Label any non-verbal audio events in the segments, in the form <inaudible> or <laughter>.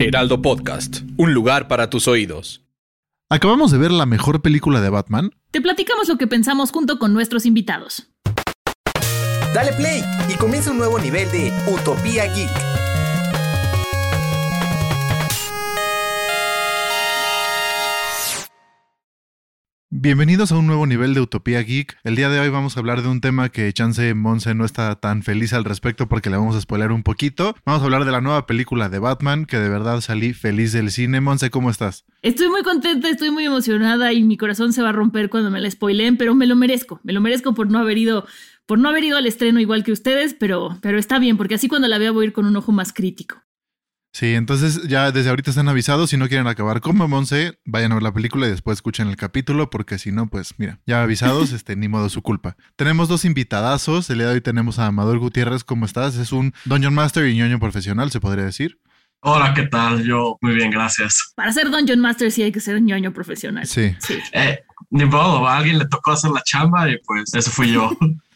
Heraldo Podcast, un lugar para tus oídos. Acabamos de ver la mejor película de Batman. Te platicamos lo que pensamos junto con nuestros invitados. Dale play y comienza un nuevo nivel de Utopía Geek. Bienvenidos a un nuevo nivel de Utopía Geek. El día de hoy vamos a hablar de un tema que Chance Monse no está tan feliz al respecto porque le vamos a spoiler un poquito. Vamos a hablar de la nueva película de Batman, que de verdad salí feliz del cine. Monse, ¿cómo estás? Estoy muy contenta, estoy muy emocionada y mi corazón se va a romper cuando me la spoileen, pero me lo merezco. Me lo merezco por no haber ido, por no haber ido al estreno igual que ustedes, pero, pero está bien, porque así cuando la vea voy a ir con un ojo más crítico. Sí, entonces ya desde ahorita están avisados. Si no quieren acabar como Monse, vayan a ver la película y después escuchen el capítulo, porque si no, pues mira, ya avisados, <laughs> este, ni modo su culpa. Tenemos dos invitadazos. El día de hoy tenemos a Amador Gutiérrez. ¿Cómo estás? Es un Dungeon Master y ñoño profesional, se podría decir. Hola, ¿qué tal? Yo muy bien, gracias. Para ser Dungeon Master sí hay que ser un ñoño profesional. Sí. sí. Eh, ni modo, a alguien le tocó hacer la chamba y pues eso fui yo. <laughs>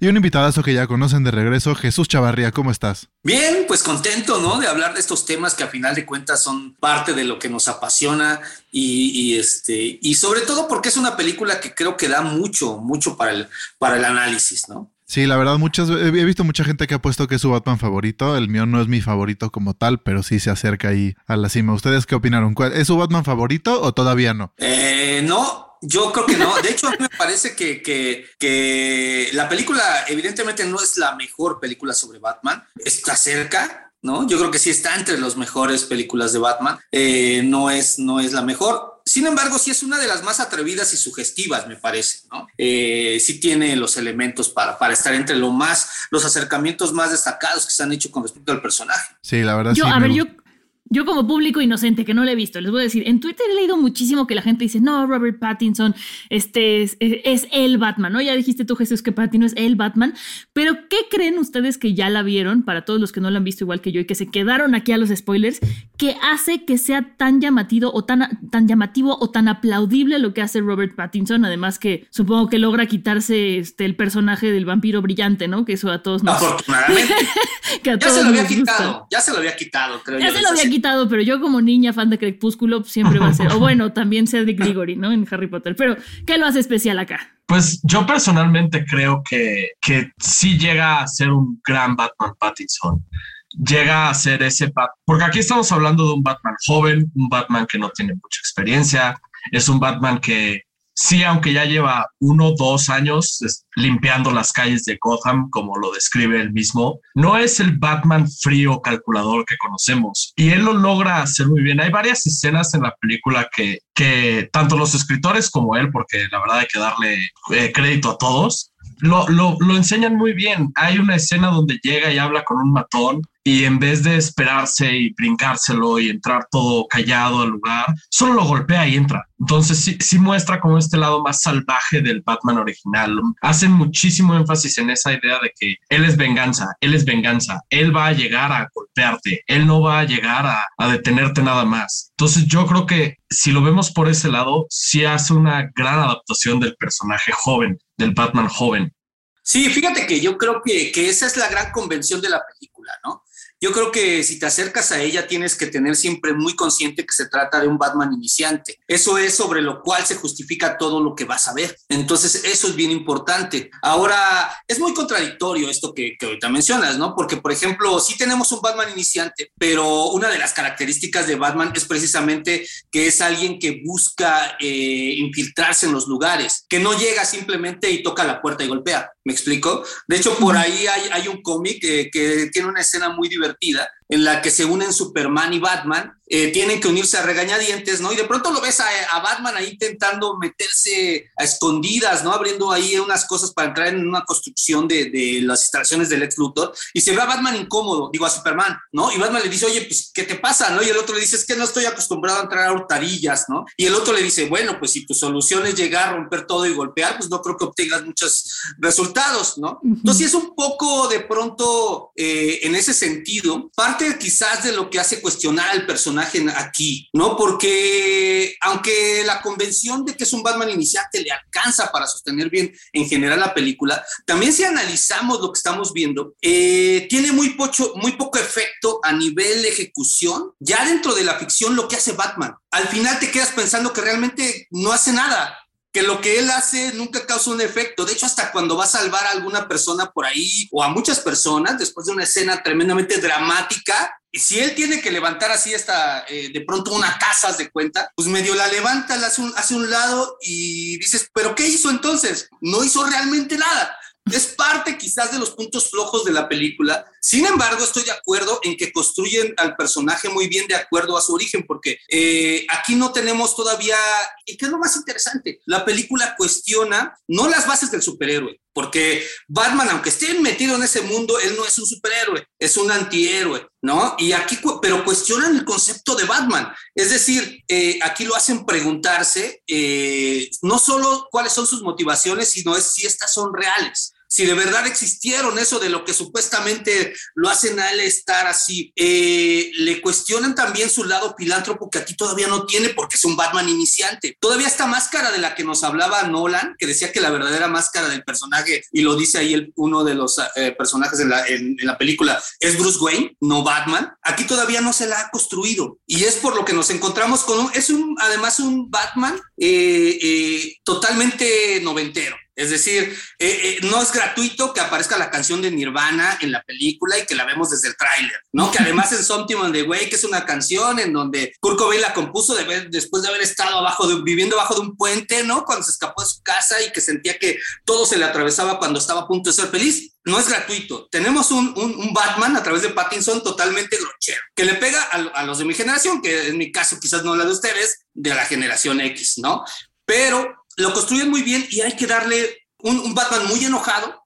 Y un invitadazo que ya conocen de regreso, Jesús Chavarría, ¿cómo estás? Bien, pues contento, ¿no? De hablar de estos temas que a final de cuentas son parte de lo que nos apasiona y, y, este y sobre todo porque es una película que creo que da mucho, mucho para el para el análisis, ¿no? Sí, la verdad, muchas he visto mucha gente que ha puesto que es su Batman favorito. El mío no es mi favorito como tal, pero sí se acerca ahí a la cima. ¿Ustedes qué opinaron? ¿Es su Batman favorito o todavía no? Eh, no, yo creo que no. De hecho, a mí me parece que, que, que, la película evidentemente no es la mejor película sobre Batman. Está cerca, ¿no? Yo creo que sí está entre las mejores películas de Batman. Eh, no, es, no es la mejor. Sin embargo, sí es una de las más atrevidas y sugestivas, me parece, ¿no? Eh, sí tiene los elementos para, para estar entre lo más, los acercamientos más destacados que se han hecho con respecto al personaje. Sí, la verdad yo, sí. A ver, yo, yo como público inocente que no lo he visto, les voy a decir, en Twitter he leído muchísimo que la gente dice, no, Robert Pattinson este es, es, el Batman, ¿no? Ya dijiste tú, Jesús, que Pattinson es el Batman, pero ¿qué creen ustedes que ya la vieron, para todos los que no la han visto igual que yo y que se quedaron aquí a los spoilers, que hace que sea tan llamativo o tan, tan llamativo o tan aplaudible lo que hace Robert Pattinson? Además que supongo que logra quitarse este, el personaje del vampiro brillante, ¿no? Que eso a todos nos... Afortunadamente. <laughs> que a ya todos se lo había quitado, gusta. ya se lo había quitado, creo Ya yo. se lo había quitado, pero yo como niña fan de Crepúsculo siempre va a ser, o <laughs> bueno, también Cedric Diggory, ¿no? En Harry Potter, pero ¿qué lo hace especial acá? Pues yo personalmente creo que, que sí llega a ser un gran Batman Pattinson. Llega a ser ese Batman, porque aquí estamos hablando de un Batman joven, un Batman que no tiene mucha experiencia, es un Batman que sí, aunque ya lleva uno o dos años limpiando las calles de Gotham, como lo describe él mismo, no es el Batman frío calculador que conocemos. Y él lo logra hacer muy bien. Hay varias escenas en la película que, que tanto los escritores como él, porque la verdad hay que darle eh, crédito a todos, lo, lo, lo enseñan muy bien. Hay una escena donde llega y habla con un matón y en vez de esperarse y brincárselo y entrar todo callado al lugar, solo lo golpea y entra. Entonces sí, sí muestra como este lado más salvaje del Batman original. Hacen muchísimo énfasis en esa idea de que él es venganza, él es venganza, él va a llegar a golpearte, él no va a llegar a, detenerte nada más. Entonces yo creo que si lo vemos por ese lado, sí hace una gran adaptación del personaje joven, del Batman joven. Sí, fíjate que yo creo que, que esa es la gran convención de la película, ¿no? Yo creo que si te acercas a ella tienes que tener siempre muy consciente que se trata de un Batman iniciante. Eso es sobre lo cual se justifica todo lo que vas a ver. Entonces eso es bien importante. Ahora, es muy contradictorio esto que, que ahorita mencionas, ¿no? Porque, por ejemplo, sí tenemos un Batman iniciante, pero una de las características de Batman es precisamente que es alguien que busca eh, infiltrarse en los lugares, que no llega simplemente y toca la puerta y golpea. ¿Me explico? De hecho, por ahí hay, hay un cómic que tiene una escena muy divertida en la que se unen Superman y Batman, eh, tienen que unirse a regañadientes, ¿no? Y de pronto lo ves a, Batman ahí intentando meterse a escondidas, ¿no? Abriendo ahí unas cosas para entrar en una construcción de, de las instalaciones del ex Luthor y se ve a Batman incómodo, digo a Superman, ¿no? Y Batman le dice, oye, pues, ¿qué te pasa, no? Y el otro le dice, es que no estoy acostumbrado a entrar a hurtarillas, ¿no? Y el otro le dice, bueno, pues si tu solución es llegar romper todo y golpear, pues no creo que obtengas muchos resultados, ¿no? Entonces es un poco de pronto eh, en ese sentido, parte quizás de lo que hace cuestionar al personaje aquí, ¿no? Porque aunque la convención de que es un Batman iniciante le alcanza para sostener bien en general la película, también si analizamos lo que estamos viendo, eh, tiene muy, pocho, muy poco efecto a nivel ejecución, ya dentro de la ficción lo que hace Batman. Al final te quedas pensando que realmente no hace nada, que lo que él hace nunca causa un efecto. De hecho, hasta cuando va a salvar a alguna persona por ahí o a muchas personas después de una escena tremendamente dramática, y si él tiene que levantar así esta, eh, de pronto una casa de cuenta, pues medio la levanta, la hace un, hace un lado y dices, ¿pero qué hizo entonces? No hizo realmente nada. Es parte quizás de los puntos flojos de la película. Sin embargo, estoy de acuerdo en que construyen al personaje muy bien de acuerdo a su origen, porque eh, aquí no tenemos todavía, y qué es lo más interesante, la película cuestiona no las bases del superhéroe, porque Batman, aunque esté metido en ese mundo, él no es un superhéroe, es un antihéroe, ¿no? Y aquí, pero cuestionan el concepto de Batman. Es decir, eh, aquí lo hacen preguntarse eh, no solo cuáles son sus motivaciones, sino es si estas son reales si de verdad existieron eso de lo que supuestamente lo hacen a él estar así. Eh, le cuestionan también su lado filántropo que aquí todavía no tiene porque es un Batman iniciante. Todavía esta máscara de la que nos hablaba Nolan, que decía que la verdadera máscara del personaje, y lo dice ahí el, uno de los eh, personajes en la, en, la película, es Bruce Wayne, no Batman. Aquí todavía no se la ha construido. Y es por lo que nos encontramos con un, es un, además un Batman eh, totalmente noventero. Es decir, eh, eh, no es gratuito que aparezca la canción de Nirvana en la película y que la vemos desde el tráiler, ¿no? Que además es Something on the Way, que es una canción en donde Kurt Cobain la compuso después de haber estado abajo viviendo bajo de un puente, ¿no? Cuando se escapó de su casa y que sentía que todo se le atravesaba cuando estaba a punto de ser feliz. No es gratuito. Tenemos un, un, Batman a través de Pattinson totalmente grochero, que le pega a, a los de mi generación, que en mi caso quizás no la de ustedes, de la generación X, ¿no? Pero lo construyen muy bien y hay que darle un, Batman muy enojado,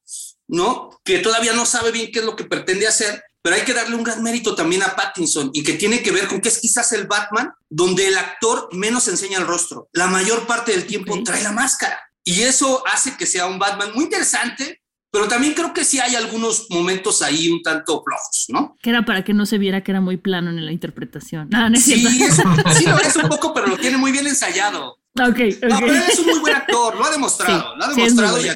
¿no? Que todavía no sabe bien qué es lo que pretende hacer, pero hay que darle un gran mérito también a Pattinson y que tiene que ver con que es quizás el Batman donde el actor menos enseña el rostro. La mayor parte del tiempo trae la máscara y eso hace que sea un Batman muy interesante, pero también creo que sí hay algunos momentos ahí un tanto flojos, ¿no? Que era para que no se viera que era muy plano en la interpretación. sí, sí, <laughs> lo es un poco, pero lo tiene muy bien ensayado. Ok, ok. No, pero es un muy buen actor, lo ha demostrado, lo ha demostrado y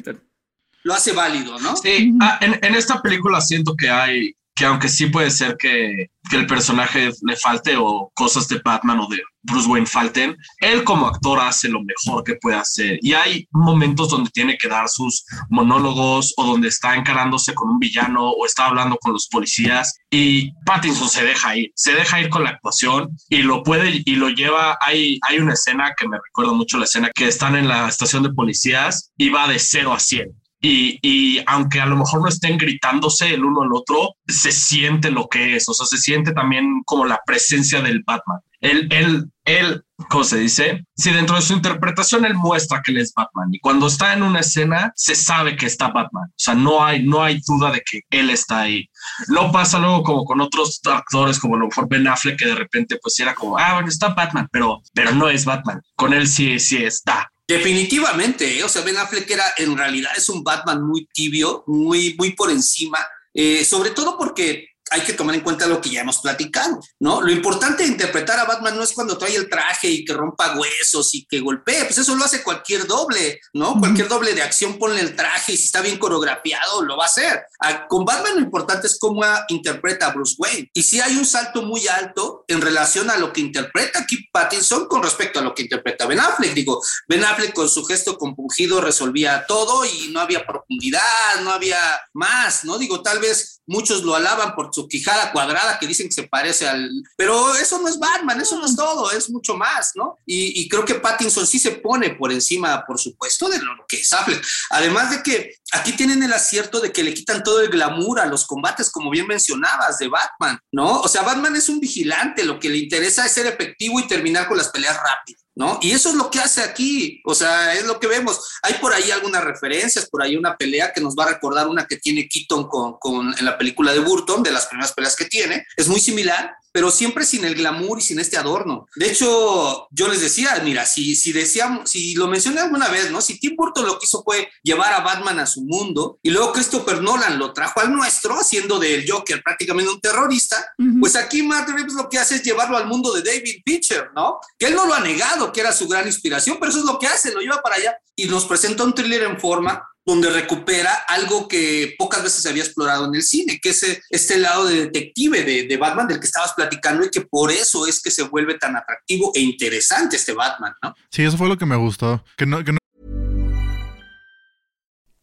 lo hace válido, ¿no? Sí, ah, en, en, esta película siento que hay, que aunque sí puede ser que, que, el personaje le falte o cosas de Batman o de Bruce Wayne falten, él como actor hace lo mejor que puede hacer. Y hay momentos donde tiene que dar sus monólogos o donde está encarándose con un villano o está hablando con los policías y Pattinson se deja ir, se deja ir con la actuación y lo puede y lo lleva. Hay, hay una escena que me recuerda mucho la escena que están en la estación de policías y va de 0 a 100 y, aunque a lo mejor no estén gritándose el uno al otro, se siente lo que es, o sea, se siente también como la presencia del Batman. Él, él, él, ¿cómo se dice? Si dentro de su interpretación él muestra que él es Batman y cuando está en una escena se sabe que está Batman, o sea, no hay, no hay duda de que él está ahí. No pasa luego como con otros actores, como a lo mejor Ben Affleck, que de repente pues era como, ah, bueno, está Batman, pero, pero no es Batman. Con él sí, sí está. Definitivamente, ¿eh? o sea, Ben Affleck era, en realidad es un Batman muy tibio, muy, muy por encima, eh, sobre todo porque hay que tomar en cuenta lo que ya hemos platicado, ¿no? Lo importante de interpretar a Batman no es cuando trae el traje y que rompa huesos y que golpee, pues eso lo hace cualquier doble, ¿no? Cualquier doble de acción ponle el traje y si está bien coreografiado lo va a hacer. Con Batman lo importante es cómo interpreta a Bruce Wayne. Y si hay un salto muy alto en relación a lo que interpreta aquí Pattinson con respecto a lo que interpreta Ben Affleck. Digo, Ben Affleck con su gesto compungido resolvía todo y no había profundidad, no había más, ¿no? Digo, tal vez muchos lo alaban por su quijada cuadrada que dicen que se parece al... Pero eso no es Batman, eso no es todo, es mucho más, ¿no? Y, creo que Pattinson sí se pone por encima, por supuesto, de lo que es Affleck. Además de que aquí tienen el acierto de que le quitan todo el glamour a los combates, como bien mencionabas, de Batman, ¿no? O sea, Batman es un vigilante, lo que le interesa es ser efectivo y terminar con las peleas rápidas. ¿No? Y eso es lo que hace aquí, o sea, es lo que vemos. Hay por ahí algunas referencias, por ahí una pelea que nos va a recordar una que tiene Keaton con, con, en la película de Burton, de las primeras peleas que tiene, es muy similar, pero siempre sin el glamour y sin este adorno. De hecho, yo les decía, mira, si, si decíamos, si lo mencioné alguna vez, ¿no? Si Tim Burton lo que hizo fue llevar a Batman a su mundo y luego Christopher Nolan lo trajo al nuestro, haciendo del Joker prácticamente un terrorista, pues aquí Matt Reeves lo que hace es llevarlo al mundo de David Pitcher, ¿no? Que él no lo ha negado, que era su gran inspiración, pero eso es lo que hace, lo lleva para allá y nos presenta un thriller en forma donde recupera algo que pocas veces se había explorado en el cine, que es este lado de detective de, Batman del que estabas platicando y que por eso es que se vuelve tan atractivo e interesante este Batman, ¿no? Sí, eso fue lo que me gustó.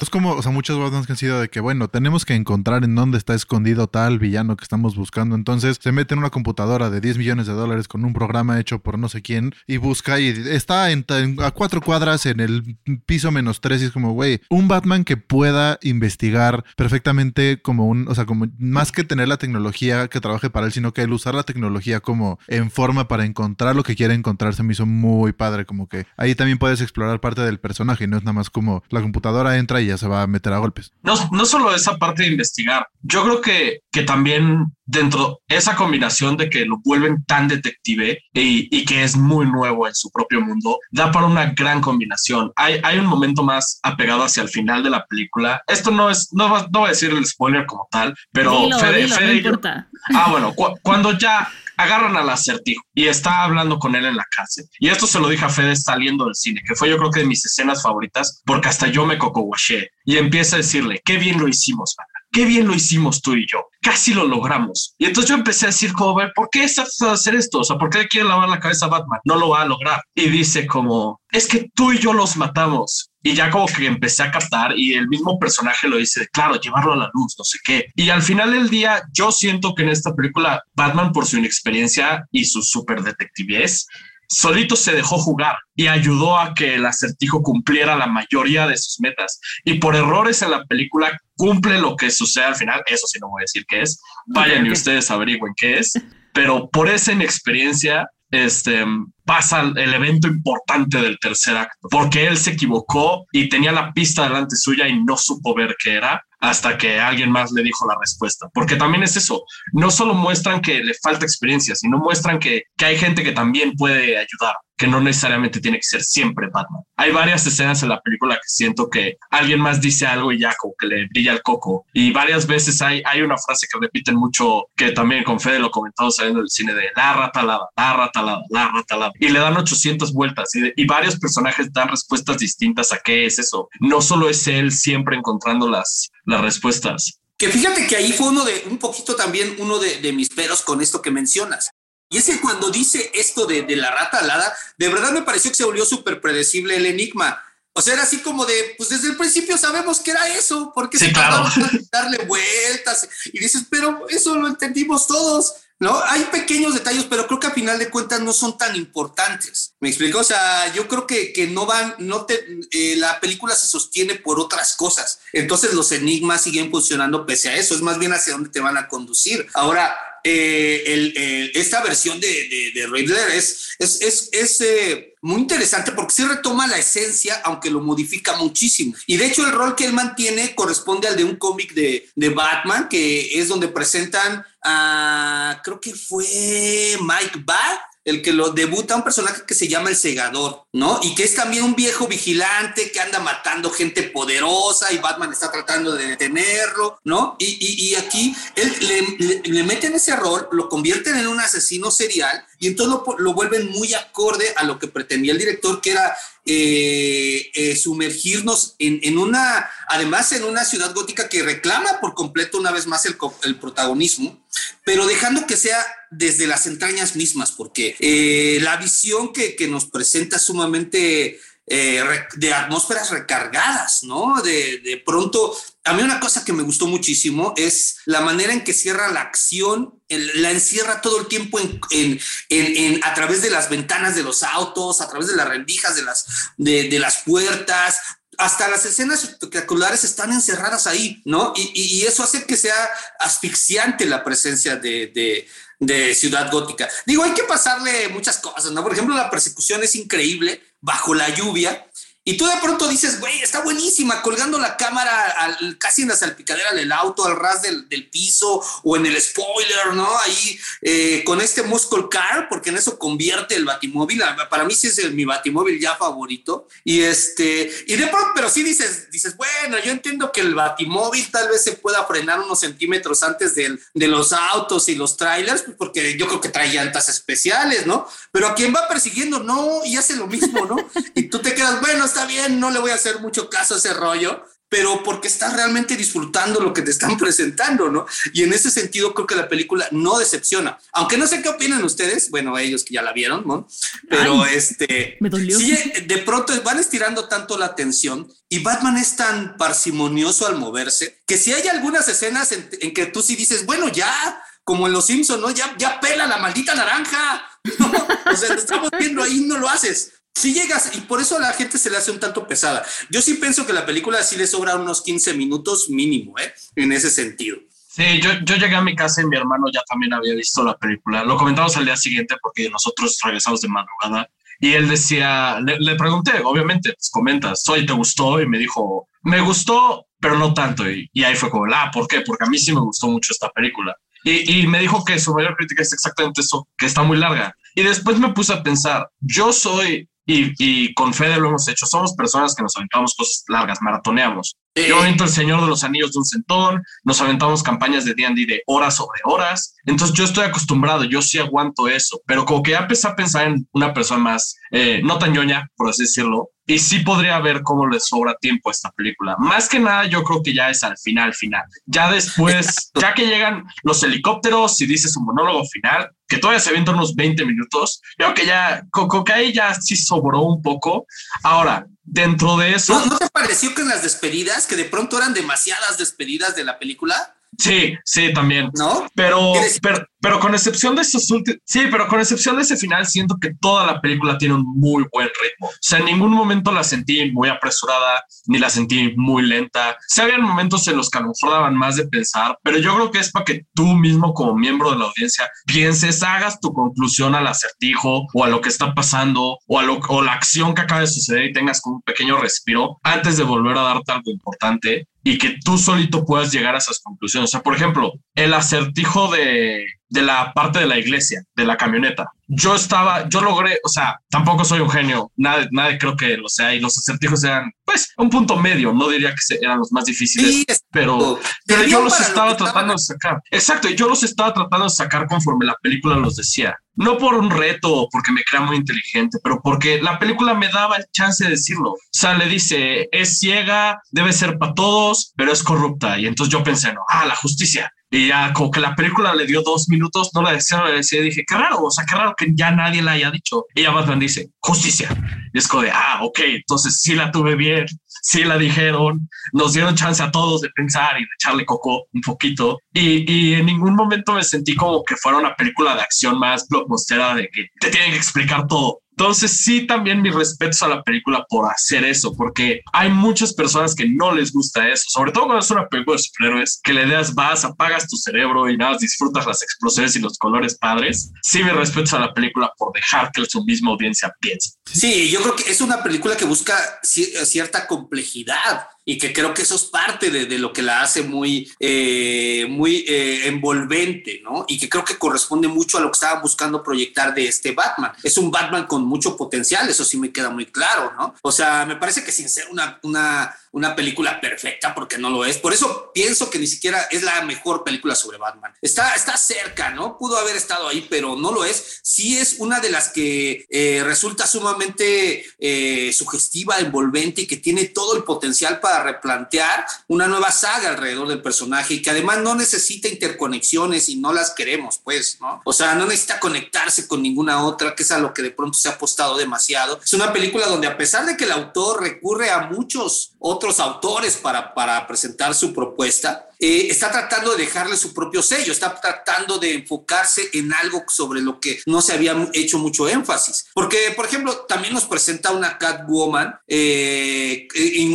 Es como, o sea, muchos Batmans que han sido de que, bueno, tenemos que encontrar en dónde está escondido tal villano que estamos buscando. Entonces se mete en una computadora de 10 millones de dólares con un programa hecho por no sé quién y busca y está en, a cuatro cuadras en el piso menos tres y es como, güey, un Batman que pueda investigar perfectamente como un, o sea, como más que tener la tecnología que trabaje para él, sino que el usar la tecnología como en forma para encontrar lo que quiere encontrar se me hizo muy padre, como que ahí también puedes explorar parte del personaje, no es nada más como la computadora entra y ya se va a meter a golpes. No, no solo esa parte de investigar, yo creo que, que también dentro esa combinación de que lo vuelven tan detective y, y, que es muy nuevo en su propio mundo, da para una gran combinación. Hay, hay un momento más apegado hacia el final de la película. Esto no es, no, va, no voy a decir el spoiler como tal, pero dilo, Fede, dilo, Fede no y yo- importa. Ah, bueno, cu- cuando ya agarran al acertijo y está hablando con él en la cárcel. Y esto se lo dije a Fede saliendo del cine, que fue yo creo que de mis escenas favoritas, porque hasta yo me cocoguaché y empieza a decirle, qué bien lo hicimos. Qué bien lo hicimos tú y yo. Casi lo logramos. Y entonces yo empecé a decir como, ¿por qué estás a hacer esto? O sea, ¿por qué le quiere lavar la cabeza a Batman? No lo va a lograr. Y dice como, es que tú y yo los matamos. Y ya como que empecé a captar y el mismo personaje lo dice, claro, llevarlo a la luz, no sé qué. Y al final del día, yo siento que en esta película, Batman, por su inexperiencia y su super detectivez, solito se dejó jugar y ayudó a que el acertijo cumpliera la mayoría de sus metas. Y por errores en la película cumple lo que sucede al final. Eso sí no voy a decir qué es. Vayan y ustedes averigüen qué es. Pero por esa inexperiencia, este, pasa el evento importante del tercer acto, porque él se equivocó y tenía la pista delante suya y no supo ver qué era hasta que alguien más le dijo la respuesta. Porque también es eso, no solo muestran que le falta experiencia, sino muestran que, que hay gente que también puede ayudar, que no necesariamente tiene que ser siempre Batman. Hay varias escenas en la película que siento que alguien más dice algo y ya como que le brilla el coco. Y varias veces hay, hay una frase que repiten mucho, que también con Fede lo comentamos saliendo del cine, de la ratalada, la ratalada, la ratalada. Y le dan 800 vueltas y, y varios personajes dan respuestas distintas a qué es eso. No solo es él siempre encontrando las, las respuestas. Que fíjate que ahí fue uno de, un poquito también uno de, de mis peros con esto que mencionas. Y es que cuando dice esto de, de la rata alada, de verdad me pareció que se volvió súper predecible el enigma. O sea, era así como de, pues desde el principio sabemos que era eso, porque Sí, se claro. darle vueltas y dices, pero eso lo entendimos todos. ¿No? Hay pequeños detalles, pero creo que a final de cuentas no son tan importantes. ¿Me explico? O sea, yo creo que, que no van, no te, eh, la película se sostiene por otras cosas. Entonces los enigmas siguen funcionando pese a eso. Es más bien hacia dónde te van a conducir. Ahora, eh, esta versión de, de, de Riddler es, es, es, eh, muy interesante porque sí retoma la esencia, aunque lo modifica muchísimo. Y de hecho el rol que él mantiene corresponde al de un cómic de, de Batman, que es donde presentan a, creo que fue Mike Barr, el que lo debuta un personaje que se llama el Segador, ¿no? Y que es también un viejo vigilante que anda matando gente poderosa y Batman está tratando de detenerlo, ¿no? Y, y- aquí él le, le, le meten ese rol, lo convierten en un asesino serial y entonces lo, lo vuelven muy acorde a lo que pretendía el director, que era eh, eh, sumergirnos en, una, además en una ciudad gótica que reclama por completo una vez más el, protagonismo, pero dejando que sea desde las entrañas mismas, porque eh, la visión que, que nos presenta es sumamente eh, de atmósferas recargadas, ¿no? De, de pronto, a mí una cosa que me gustó muchísimo es la manera en que cierra la acción, el- la encierra todo el tiempo en, en- en- en- a través de las ventanas de los autos, a través de las rendijas de las, de, de las puertas. Hasta las escenas espectaculares están encerradas ahí, ¿no? Y, y- y eso hace que sea asfixiante la presencia de, de- de Ciudad Gótica. Digo, hay que pasarle muchas cosas, ¿no? Por ejemplo, la persecución es increíble bajo la lluvia. Y tú de pronto dices, güey, está buenísima, colgando la cámara al- casi en la salpicadera del auto, al ras del, del piso o en el spoiler, ¿no? Ahí eh, con este muscle car, porque en eso convierte el batimóvil. A- Para mí sí es el- mi batimóvil ya favorito. Y este, y de pronto, pero sí dices, dices, bueno, yo entiendo que el batimóvil tal vez se pueda frenar unos centímetros antes del- de los autos y los trailers, pues, porque yo creo que trae llantas especiales, ¿no? Pero a quien va persiguiendo, no, y hace lo mismo, ¿no? <laughs> Y tú te quedas, bueno, está bien, no le voy a hacer mucho caso a ese rollo, pero porque estás realmente disfrutando lo que te están <laughs> presentando, ¿no? Y en ese sentido creo que la película no decepciona. Aunque no sé qué opinan ustedes, bueno, ellos que ya la vieron, ¿no? Pero Ay, este... me dolió. Sí, de pronto van estirando tanto la atención y Batman es tan parsimonioso al moverse que si hay algunas escenas en, en que tú sí dices, bueno, ya, como en Los Simpsons, ¿no? Ya, ya pela la maldita naranja. <laughs> ¿no? O sea, lo estamos viendo ahí, no lo haces. Si llegas, y por eso a la gente se le hace un tanto pesada. Yo sí pienso que la película sí le sobra unos 15 minutos mínimo, ¿eh? En ese sentido. Sí, yo, yo llegué a mi casa y mi hermano ya también había visto la película. Lo comentamos al día siguiente porque nosotros regresamos de madrugada y él decía, le, le pregunté, obviamente, pues comentas, oye, ¿te gustó? Y me dijo, me gustó, pero no tanto. Y, y ahí fue como, ah, ¿por qué? Porque a mí sí me gustó mucho esta película. Y, y me dijo que su mayor crítica es exactamente eso, que está muy larga. Y después me puse a pensar, yo soy, y, y con Fede lo hemos hecho, somos personas que nos aventamos cosas largas, maratoneamos. Yo avento El Señor de los Anillos de un centón, nos aventamos campañas de D&D de horas sobre horas, entonces yo estoy acostumbrado, yo sí aguanto eso, pero como que ya empecé a pensar en una persona más, eh, no tan ñoña, por así decirlo, y sí podría ver cómo le sobra tiempo a esta película. Más que nada yo creo que ya es al final, final. Ya después, ya que llegan los helicópteros y dice su monólogo final, que todavía se avienta unos 20 minutos, creo que ya, que ahí ya sí sobró un poco. Ahora, dentro de eso... ¿No, ¿No te pareció que en las despedidas, que de pronto eran demasiadas despedidas de la película? Sí, sí, también. ¿No? Pero, pero, pero con excepción de esos últimos, sí, pero con excepción de ese final, siento que toda la película tiene un muy buen ritmo. O sea, en ningún momento la sentí muy apresurada, ni la sentí muy lenta. Sí, habían momentos en los que a lo mejor daban más de pensar, pero yo creo que es para que tú mismo, como miembro de la audiencia, pienses, hagas tu conclusión al acertijo o a lo que está pasando o a lo, o la acción que acaba de suceder y tengas como un pequeño respiro antes de volver a darte algo importante y que tú solito puedas llegar a esas conclusiones. O sea, por ejemplo, el acertijo de, de la parte de la iglesia, de la camioneta. Yo estaba, yo logré, o sea, tampoco soy un genio, nadie, nadie creo que lo sea, y los acertijos eran pues un punto medio, no diría que eran los más difíciles, pero, pero yo los estaba tratando de sacar. Exacto, yo los estaba tratando de sacar conforme la película los decía. No por un reto o porque me crea muy inteligente, pero porque la película me daba el chance de decirlo. O sea, le dice, es ciega, debe ser para todos, pero es corrupta. Y entonces yo pensé, no, ah, la justicia. Y ya como que la película le dio dos minutos, no la decía, la decía, dije, qué raro, o sea, qué raro que ya nadie la haya dicho. Y ya Batman dice, justicia. Y es como de, ah, ok, entonces sí la tuve bien, sí la dijeron, nos dieron chance a todos de pensar y de echarle coco un poquito. Y, y en ningún momento me sentí como que fuera una película de acción más blockbustera de que te tienen que explicar todo. Entonces sí, también mis respetos a la película por hacer eso, porque hay muchas personas que no les gusta eso, sobre todo cuando es una película de superhéroes, que le das, vas, apagas tu cerebro y nada, disfrutas las explosiones y los colores padres. Sí, mis respetos a la película por dejar que su misma audiencia piense. Sí, yo creo que es una película que busca cierta complejidad y que creo que eso es parte de, lo que la hace muy, eh, muy eh, envolvente, ¿no? Y que creo que corresponde mucho a lo que estaban buscando proyectar de este Batman. Es un Batman con mucho potencial, eso sí me queda muy claro, ¿no? O sea, me parece que sin ser una, una una película perfecta porque no lo es. Por eso pienso que ni siquiera es la mejor película sobre Batman. Está, está cerca, ¿no? Pudo haber estado ahí, pero no lo es. Sí es una de las que eh, resulta sumamente sugestiva, envolvente y que tiene todo el potencial para replantear una nueva saga alrededor del personaje y que además no necesita interconexiones y no las queremos, pues, ¿no? O sea, no necesita conectarse con ninguna otra, que es a lo que de pronto se ha apostado demasiado. Es una película donde a pesar de que el autor recurre a muchos otros autores para, para presentar su propuesta, eh, está tratando de dejarle su propio sello, está tratando de enfocarse en algo sobre lo que no se había hecho mucho énfasis. Porque, por ejemplo, también nos presenta una Catwoman eh,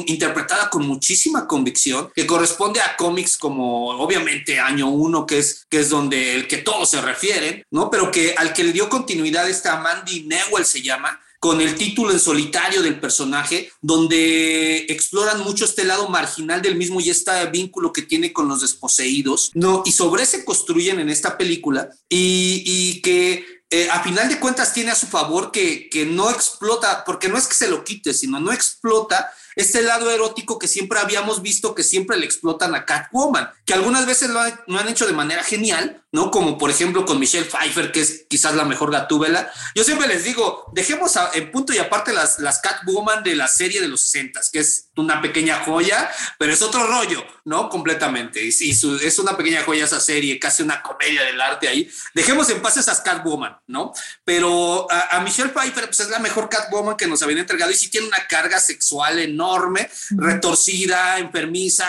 interpretada con muchísima convicción, que corresponde a cómics como obviamente Año 1, que es, que es donde el que todos se refieren, ¿no? Pero que al que le dio continuidad esta Mandy Newell se llama, con el título en solitario del personaje, donde exploran mucho este lado marginal del mismo y este vínculo que tiene con los desposeídos, ¿no? Y sobre ese construyen en esta película y, que eh, a final de cuentas tiene a su favor que, que no explota, porque no es que se lo quite, sino no explota este lado erótico que siempre habíamos visto que siempre le explotan a Catwoman, que algunas veces lo, han hecho de manera genial, ¿no? Como por ejemplo con Michelle Pfeiffer, que es quizás la mejor gatúbela. Yo siempre les digo, dejemos en punto y aparte las, las Catwoman de la serie de los 60, que es una pequeña joya, pero es otro rollo, ¿no? Completamente. Y, es una pequeña joya esa serie, casi una comedia del arte ahí. Dejemos en paz esas Catwoman, ¿no? Pero a, Michelle Pfeiffer, pues es la mejor Catwoman que nos habían entregado y sí tiene una carga sexual enorme, retorcida, enfermiza,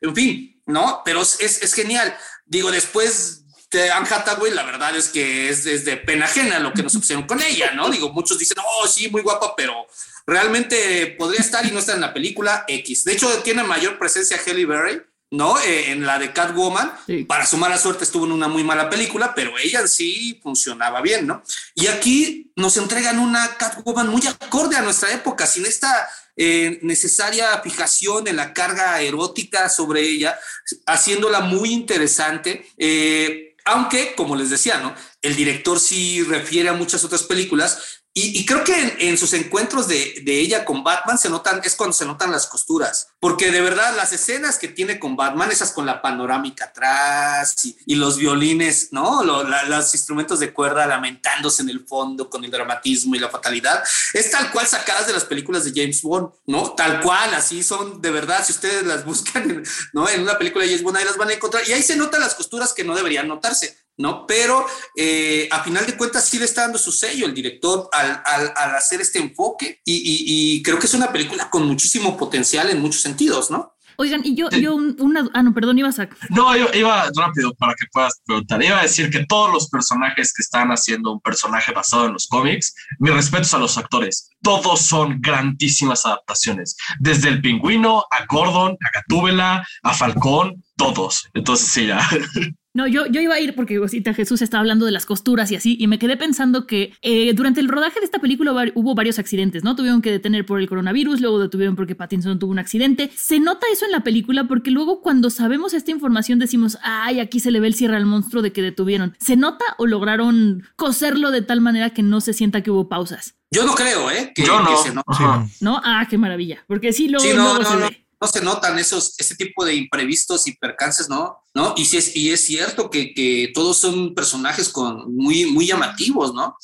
en fin, ¿no? Pero es, es genial. Digo, después de Anne Hathaway, la verdad es que es, es de pena ajena lo que nos pusieron con ella, ¿no? Digo, muchos dicen, oh, sí, muy guapa, pero realmente podría estar y no está en la película X. De hecho, tiene mayor presencia Halle Berry, ¿no? Eh, en la de Catwoman. Para su mala suerte estuvo en una muy mala película, pero ella sí funcionaba bien, ¿no? Y aquí nos entregan una Catwoman muy acorde a nuestra época, sin esta eh, necesaria fijación en la carga erótica sobre ella, haciéndola muy interesante. Eh, aunque, como les decía, ¿no? El director sí refiere a muchas otras películas y, creo que en, sus encuentros de, ella con Batman se notan, es cuando se notan las costuras, porque de verdad las escenas que tiene con Batman, esas con la panorámica atrás y, los violines, ¿no? los instrumentos de cuerda lamentándose en el fondo con el dramatismo y la fatalidad, es tal cual sacadas de las películas de James Bond, ¿no? Tal cual, así son de verdad, si ustedes las <laughs> buscan, ¿no? En una película de James Bond, ahí las van a encontrar y ahí se notan las costuras que no deberían notarse. ¿No? Pero eh, a final de cuentas sí le está dando su sello el director al, hacer este enfoque y, creo que es una película con muchísimo potencial en muchos sentidos, ¿no? Oigan, y yo, yo una, ah, no, perdón, iba a No, yo iba rápido para que puedas preguntar. Iba a decir que todos los personajes que están haciendo un personaje basado en los cómics, mis respetos a los actores, todos son grandísimas adaptaciones. Desde el pingüino a Gordon, a Gatúbela, a Falcón, todos. Entonces, sí, ya. <laughs> No, yo, yo iba a ir porque Cosita Jesús estaba hablando de las costuras y así, y me quedé pensando que eh, durante el rodaje de esta película hubo varios accidentes, ¿no? Tuvieron que detener por el coronavirus, luego detuvieron porque Pattinson tuvo un accidente. Se nota eso en la película porque luego cuando sabemos esta información decimos, ay, aquí se le ve el cierre al monstruo de que detuvieron. ¿Se nota o lograron coserlo de tal manera que no se sienta que hubo pausas? Yo no creo, ¿eh? Que, Yo no. se no. ¿No? Ah, qué maravilla. Porque sí, luego, Sí, no, luego no, se no. ve. No se notan esos, ese tipo de imprevistos y percances, ¿no? ¿No? Y, sí es, y es cierto que, que todos son personajes con muy, muy llamativos, ¿no?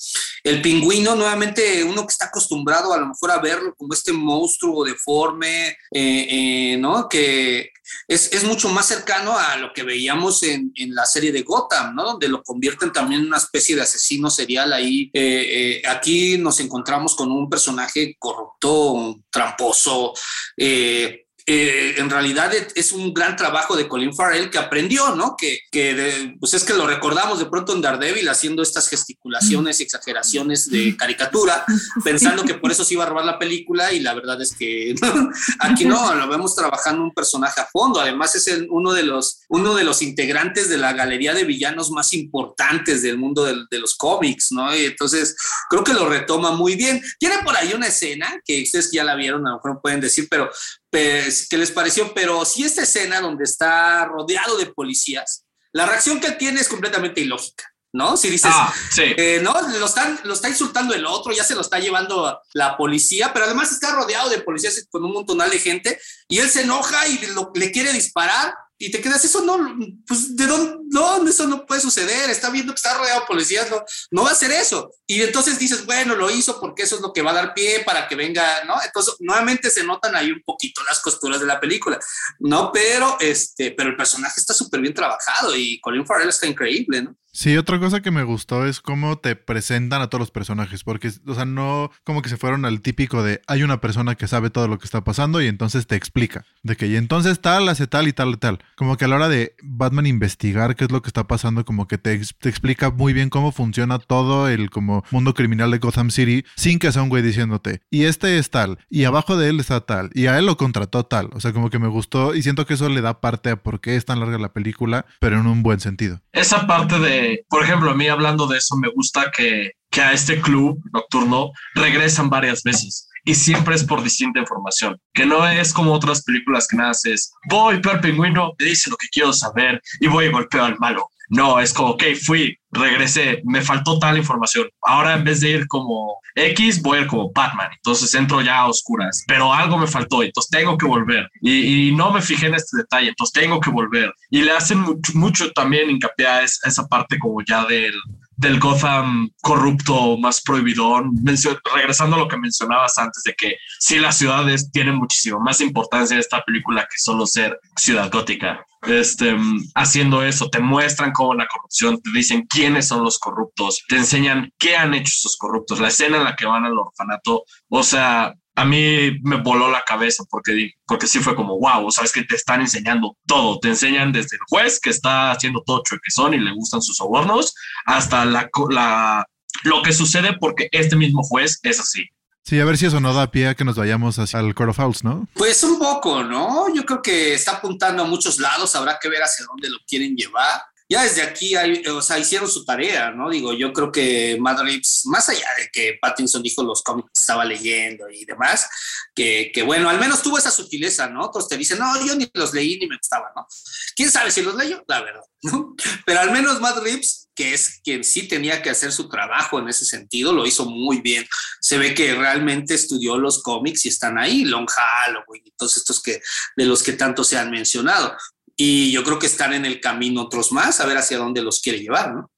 El pingüino, nuevamente, uno que está acostumbrado a lo mejor a verlo como este monstruo deforme, eh, eh, ¿no? Que es, es, mucho más cercano a lo que veíamos en, en, la serie de Gotham, ¿no? Donde lo convierten también en una especie de asesino serial ahí. Eh, aquí nos encontramos con un personaje corrupto, tramposo, eh, eh, en realidad es un gran trabajo de Colin Farrell que aprendió, ¿no? Que, que de, pues es que lo recordamos de pronto en Daredevil haciendo estas gesticulaciones y exageraciones de caricatura, <laughs> pensando que por eso se iba a robar la película y la verdad es que <laughs> aquí no, lo vemos trabajando un personaje a fondo, además es el, uno, de los, uno de los integrantes de la galería de villanos más importantes del mundo de, de los cómics, ¿no? Y entonces creo que lo retoma muy bien. Tiene por ahí una escena que ustedes ya la vieron, a lo mejor pueden decir, pero pues, ¿qué les pareció? Pero si esta escena donde está rodeado de policías, la reacción que tiene es completamente ilógica. ¿No? Si dices, ah, sí. eh, no, lo, están, lo está insultando el otro, ya se lo está llevando la policía, pero además está rodeado de policías con un montonal de gente y él se enoja y lo, le quiere disparar y te quedas, eso no, pues de dónde, eso no puede suceder, está viendo que está rodeado de policías, no, no va a hacer eso. Y entonces dices, bueno, lo hizo porque eso es lo que va a dar pie para que venga, ¿no? Entonces, nuevamente se notan ahí un poquito las costuras de la película, ¿no? Pero, este, pero el personaje está súper bien trabajado y Colin Farrell está increíble, ¿no? Sí, otra cosa que me gustó es cómo te presentan a todos los personajes, porque, o sea, no como que se fueron al típico de hay una persona que sabe todo lo que está pasando y entonces te explica de que y entonces tal hace tal y tal y tal. Como que a la hora de Batman investigar qué es lo que está pasando, como que te, te explica muy bien cómo funciona todo el como mundo criminal de Gotham City sin que sea un güey diciéndote y este es tal y abajo de él está tal y a él lo contrató tal. O sea, como que me gustó y siento que eso le da parte a por qué es tan larga la película, pero en un buen sentido. Esa parte de por ejemplo, a mí hablando de eso, me gusta que, que a este club nocturno regresan varias veces y siempre es por distinta información, que no es como otras películas que nada es voy per pingüino, me dice lo que quiero saber y voy y golpeo al malo. No, es como, ok, fui, regresé, me faltó tal información. Ahora en vez de ir como X, voy a ir como Batman. Entonces entro ya a oscuras, pero algo me faltó, entonces tengo que volver. Y, no me fijé en este detalle, entonces tengo que volver. Y le hacen mucho, también hincapié a esa, parte como ya del, Gotham corrupto más prohibidón, regresando a lo que mencionabas antes de que sí las ciudades tienen muchísimo más importancia en esta película que solo ser ciudad gótica. Este, haciendo eso, te muestran cómo la corrupción, te dicen quiénes son los corruptos, te enseñan qué han hecho esos corruptos, la escena en la que van al orfanato, o sea, a mí me voló la cabeza porque, porque sí fue como, wow, sabes que te están enseñando todo, te enseñan desde el juez que está haciendo todo chuequezón y le gustan sus sobornos, hasta la, la, lo que sucede porque este mismo juez es así. Sí, a ver si eso no da pie a que nos vayamos hacia el Court of Owls, ¿no? Pues un poco, ¿no? Yo creo que está apuntando a muchos lados, habrá que ver hacia dónde lo quieren llevar ya desde aquí, hay, o sea, hicieron su tarea, ¿no? Digo, yo creo que Madrid, más allá de que Pattinson dijo los cómics que estaba leyendo y demás, que, bueno, al menos tuvo esa sutileza, ¿no? Todos te dicen, no, yo ni los leí ni me gustaban, ¿no? ¿Quién sabe si los leyó? La verdad, ¿no? <laughs> Pero al menos Reeves, que es quien sí tenía que hacer su trabajo en ese sentido, lo hizo muy bien. Se ve que realmente estudió los cómics y están ahí, Long Halloween y todos estos que, de los que tanto se han mencionado y yo creo que están en el camino otros más, a ver hacia dónde los quiere llevar, ¿no?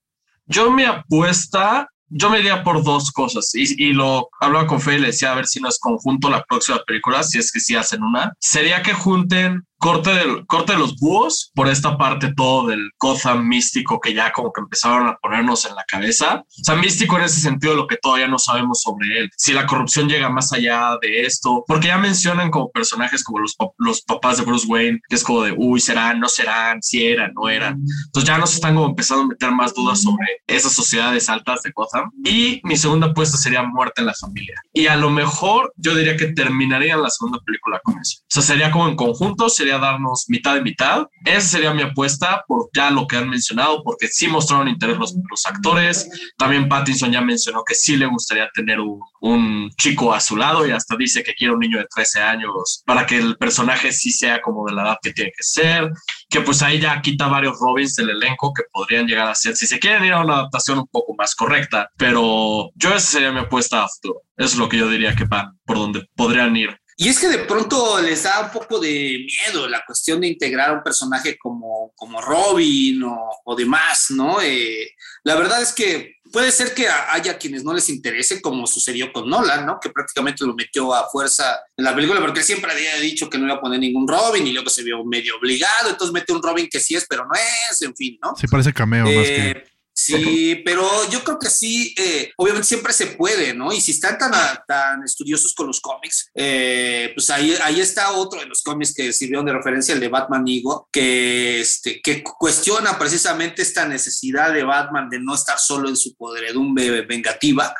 Yo me apuesta, yo me iría por dos cosas y, y lo hablaba con Fe y le decía a ver si no es conjunto la próxima película, si es que sí hacen una. Sería que junten corte, del, corte de los búhos por esta parte todo del Gotham místico que ya como que empezaron a ponernos en la cabeza. O sea, místico en ese sentido lo que todavía no sabemos sobre él. Si la corrupción llega más allá de esto, porque ya mencionan como personajes como los, los papás de Bruce Wayne, que es como de, uy, serán, no serán, si eran, no eran. Entonces ya nos están como empezando a meter más dudas sobre esas sociedades altas de Gotham. Y mi segunda apuesta sería muerte en la familia. Y a lo mejor yo diría que terminaría la segunda película con eso. O sea, sería como en conjunto, sería podría darnos mitad y mitad. Esa sería mi apuesta por ya lo que han mencionado, porque sí mostraron interés los, actores. También Pattinson ya mencionó que sí le gustaría tener un, chico a su lado y hasta dice que quiere un niño de 13 años para que el personaje sí sea como de la edad que tiene que ser. Que pues ahí ya quita varios Robins del elenco que podrían llegar a ser, si se quieren ir a una adaptación un poco más correcta. Pero yo esa sería mi apuesta a futuro. Es lo que yo diría que van por donde podrían ir. Y es que de pronto les da un poco de miedo la cuestión de integrar a un personaje como, como Robin o, o demás, ¿no? Eh, la verdad es que puede ser que haya quienes no les interese, como sucedió con Nolan, ¿no? Que prácticamente lo metió a fuerza en la película, porque siempre había dicho que no iba a poner ningún Robin y luego se vio medio obligado, entonces mete un Robin que sí es, pero no es, en fin, ¿no? Sí, parece cameo más que. Sí, pero yo creo que sí, eh, obviamente siempre se puede, ¿no? Y si están tan, tan estudiosos con los cómics, eh, pues ahí, ahí está otro de los cómics que sirvieron de referencia, el de Batman Ego, que, este, que cuestiona precisamente esta necesidad de Batman de no estar solo en su podredumbre vengativa,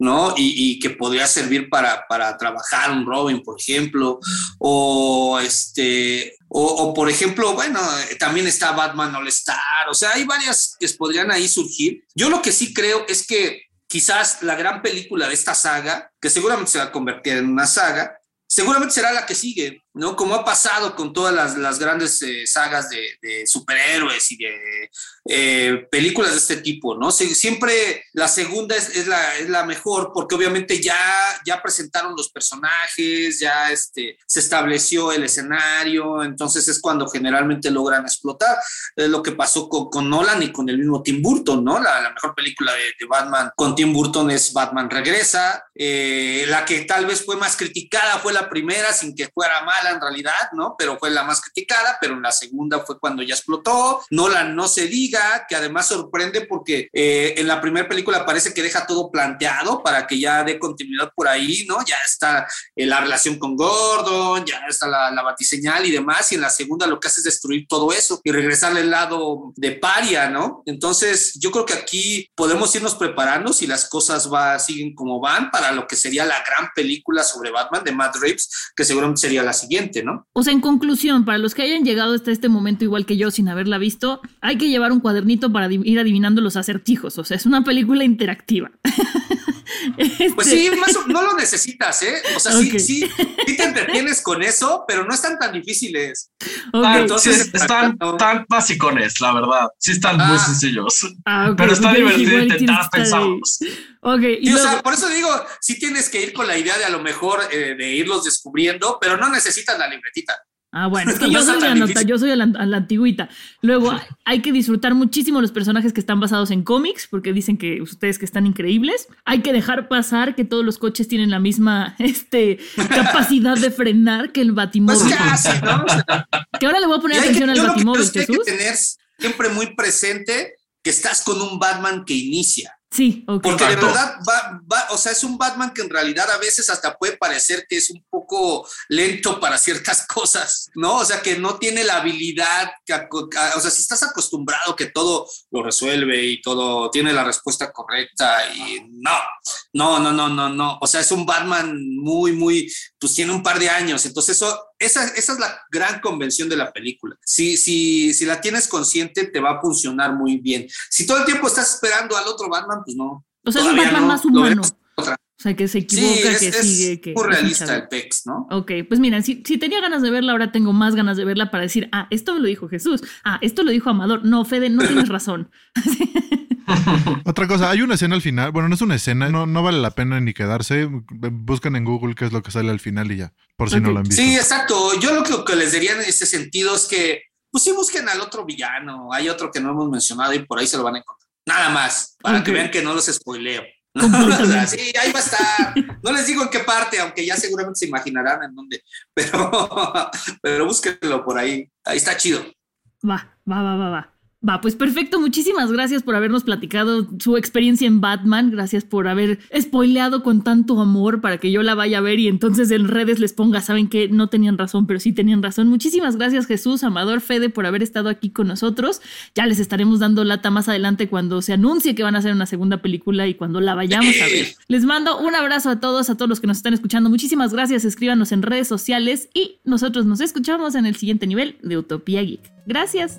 ¿no? Y, que podría servir para, para trabajar un Robin, por ejemplo, o este, o, o, por ejemplo, bueno, también está Batman All Star, o sea, hay varias que podrían ahí surgir. Yo lo que sí creo es que quizás la gran película de esta saga, que seguramente se va a convertir en una saga, seguramente será la que sigue, ¿no? Como ha pasado con todas las, las grandes eh, sagas de, superhéroes y de eh, películas de este tipo, ¿no? Sie siempre la segunda es, la, es, la, mejor porque obviamente ya, ya presentaron los personajes, ya este, se estableció el escenario, entonces es cuando generalmente logran explotar. Es lo que pasó con, con, Nolan y con el mismo Tim Burton, ¿no? La, mejor película de, Batman con Tim Burton es Batman Regresa, eh, la que tal vez fue más criticada fue la primera sin que fuera en realidad, ¿no? Pero fue la más criticada, pero en la segunda fue cuando ya explotó. Nolan no se diga, que además sorprende porque eh, en la primera película parece que deja todo planteado para que ya dé continuidad por ahí, ¿no? Ya está eh, la relación con Gordon, ya está la, la batiseñal y demás, y en la segunda lo que hace es destruir todo eso y regresarle al lado de paria, ¿no? Entonces, yo creo que aquí podemos irnos preparando si las cosas va, siguen como van para lo que sería la gran película sobre Batman de Matt Reeves, que seguramente sería la siguiente. ¿No? O sea, en conclusión, para los que hayan llegado hasta este momento igual que yo sin haberla visto, hay que llevar un cuadernito para ir adivinando los acertijos. O sea, es una película interactiva. <laughs> este... <laughs> Pues sí, más, no lo necesitas, ¿eh? O sea, okay. sí, sí, sí, te entretienes con eso, pero no están tan difíciles. Okay. Ah, entonces, sí, están tan basicones, la verdad. Sí están ah. muy sencillos. Ah, okay. Pero está divertido intentar pensarlos. Y, y o sea, por eso digo, sí tienes que ir con la idea de a lo mejor eh, de irlos descubriendo, pero no necesitas la libretita. Ah, bueno, es <laughs> que yo soy, anota, yo soy a la, a la, antigüita. Luego <laughs> hay que disfrutar muchísimo los personajes que están basados en cómics, porque dicen que ustedes que están increíbles. Hay que dejar pasar que todos los coches tienen la misma <laughs> este, capacidad de frenar que el Batimóvil. Pues casi, ¿no? que ahora le voy a poner atención que, al Batimóvil, Jesús. Hay que tener siempre muy presente que estás con un Batman que inicia. Sí, okay. Porque de verdad, va, va, o sea, es un Batman que en realidad a veces hasta puede parecer que es un poco lento para ciertas <laughs> cosas, ¿no? O sea, que no tiene la habilidad, que, o sea, si estás acostumbrado que todo lo resuelve y todo tiene la respuesta correcta y no, no, no, no, no, no. O sea, es un Batman muy, muy, pues tiene un par de años, entonces eso esa, esa, es la gran convención de la película. Si, si, si la tienes consciente, te va a funcionar muy bien. Si todo el tiempo estás esperando al otro Batman, pues no. O sea, es un Batman no, más humano. O sea, que se equivoca, sí, es, que es sigue, que... muy realista el Pex, ¿no? Ok, pues mira, si, si, tenía ganas de verla, ahora tengo más ganas de verla para decir, ah, esto lo dijo Jesús, ah, esto lo dijo Amador. No, Fede, no tienes <laughs> razón. <laughs> Otra cosa, hay una escena al final, bueno, no es una escena, no, no vale la pena ni quedarse, buscan en Google qué es lo que sale al final y ya, por si okay. no lo han visto. Sí, exacto, yo lo que, lo que les diría en ese sentido es que, pues sí busquen al otro villano, hay otro que no hemos mencionado y por ahí se lo van a encontrar, nada más, para okay. que vean que no los spoileo. Sí, ahí va a estar. No les digo en qué parte, aunque ya seguramente se imaginarán en dónde, pero, <laughs> pero búsquenlo por ahí. Ahí está chido. Va, va, va, va, va. Va, pues perfecto. Muchísimas gracias por habernos platicado su experiencia en Batman. Gracias por haber spoileado con tanto amor para que yo la vaya a ver y entonces en redes les ponga, saben que no tenían razón, pero sí tenían razón. Muchísimas gracias Jesús, Amador, Fede, por haber estado aquí con nosotros. Ya les estaremos dando lata más adelante cuando se anuncie que van a hacer una segunda película y cuando la vayamos a ver. <clears throat> Les mando un abrazo a todos, a todos los que nos están escuchando. Muchísimas gracias. Escríbanos en redes sociales y nosotros nos escuchamos en el siguiente nivel de Utopía Geek. Gracias.